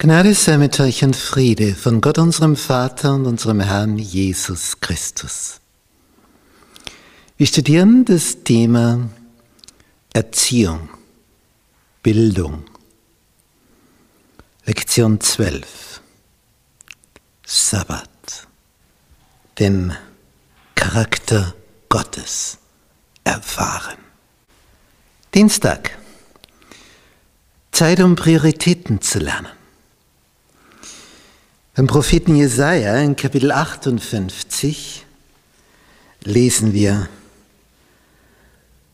Gnade sei mit euch und Friede von Gott unserem Vater und unserem Herrn Jesus Christus. Wir studieren das Thema Erziehung, Bildung. Lektion 12. Sabbat. Den Charakter Gottes erfahren. Dienstag. Zeit, um Prioritäten zu lernen. Beim Propheten Jesaja in Kapitel 58 lesen wir: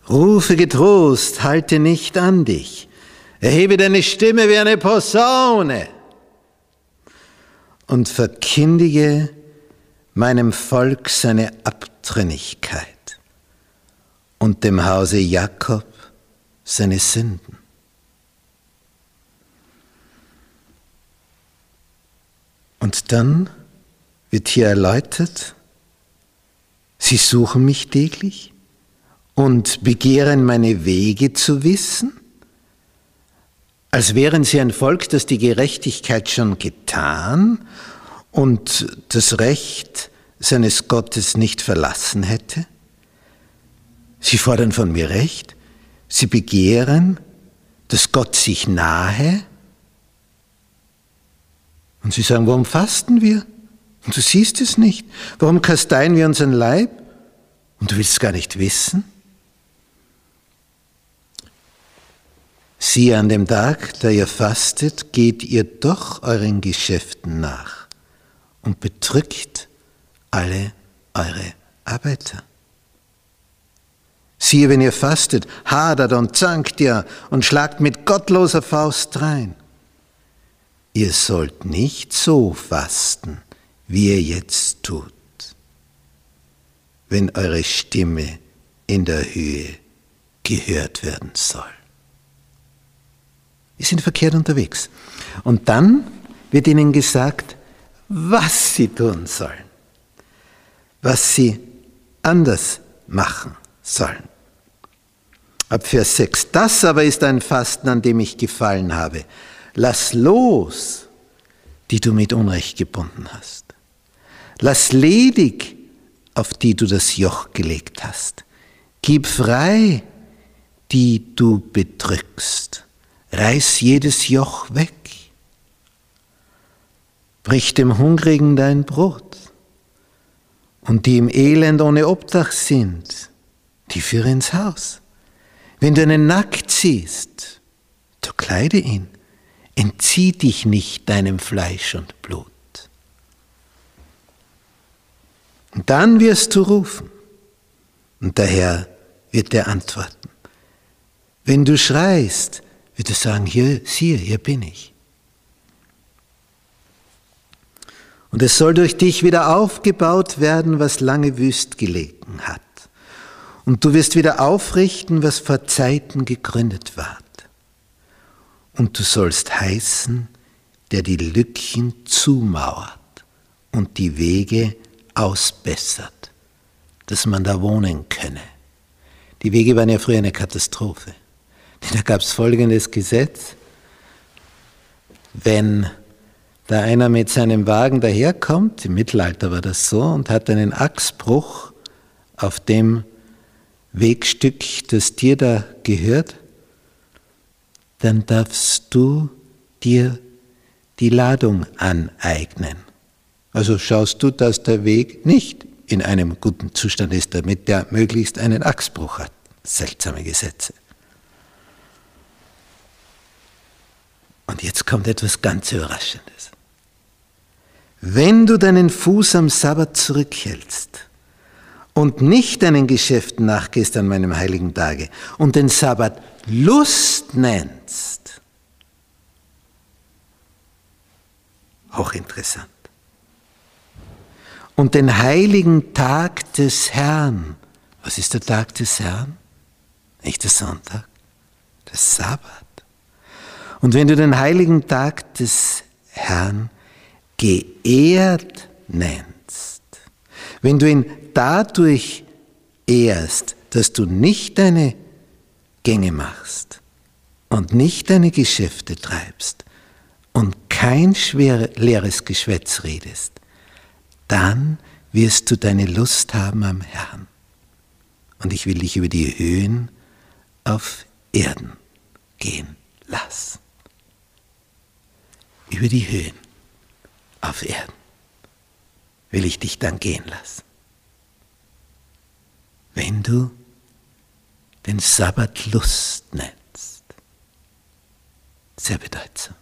Rufe getrost, halte nicht an dich. Erhebe deine Stimme wie eine Posaune und verkündige meinem Volk seine Abtrünnigkeit und dem Hause Jakob seine Sünden. Und dann wird hier erläutert, sie suchen mich täglich und begehren meine Wege zu wissen, als wären sie ein Volk, das die Gerechtigkeit schon getan und das Recht seines Gottes nicht verlassen hätte. Sie fordern von mir Recht, sie begehren, dass Gott sich nahe und sie sagen, warum fasten wir? Und du siehst es nicht. Warum kasteien wir unseren Leib? Und du willst es gar nicht wissen? Siehe, an dem Tag, da ihr fastet, geht ihr doch euren Geschäften nach und bedrückt alle eure Arbeiter. Siehe, wenn ihr fastet, hadert und zankt ihr und schlagt mit gottloser Faust rein. Ihr sollt nicht so fasten, wie ihr jetzt tut, wenn eure Stimme in der Höhe gehört werden soll. Wir sind verkehrt unterwegs. Und dann wird ihnen gesagt, was sie tun sollen, was sie anders machen sollen. Ab Vers 6, das aber ist ein Fasten, an dem ich gefallen habe Lass los, die du mit Unrecht gebunden hast. Lass ledig, auf die du das Joch gelegt hast. Gib frei, die du bedrückst. Reiß jedes Joch weg. Brich dem Hungrigen dein Brot. Und die im Elend ohne Obdach sind, die führe ins Haus. Wenn du einen nackt siehst, so kleide ihn. Entzieh dich nicht deinem Fleisch und Blut. Und dann wirst du rufen. Und der Herr wird dir antworten. Wenn du schreist, wird er sagen, hier, siehe, hier bin ich. Und es soll durch dich wieder aufgebaut werden, was lange wüst gelegen hat. Und du wirst wieder aufrichten, was vor Zeiten gegründet ward und du sollst heißen, der die Lücken zumauert und die Wege ausbessert, dass man da wohnen könne. Die Wege waren ja früher eine Katastrophe. Denn da gab es folgendes Gesetz, wenn da einer mit seinem Wagen daherkommt, im Mittelalter war das so, und hat einen Achsbruch auf dem Wegstück, das dir da gehört, dann darfst du dir die Ladung aneignen. Also schaust du, dass der Weg nicht in einem guten Zustand ist, damit der möglichst einen Achsbruch hat. Seltsame Gesetze. Und jetzt kommt etwas ganz Überraschendes. Wenn du deinen Fuß am Sabbat zurückhältst und nicht deinen Geschäften nachgehst an meinem heiligen Tage und den Sabbat Lust nennst. Hochinteressant. Und den heiligen Tag des Herrn. Was ist der Tag des Herrn? Nicht der Sonntag, der Sabbat. Und wenn du den heiligen Tag des Herrn geehrt nennst, wenn du ihn dadurch ehrst, dass du nicht deine Gänge machst und nicht deine Geschäfte treibst und kein schwer, leeres Geschwätz redest, dann wirst du deine Lust haben am Herrn. Und ich will dich über die Höhen auf Erden gehen lassen. Über die Höhen auf Erden will ich dich dann gehen lassen. Wenn du den Sabbat Lust nennst. Sehr bedeutsam.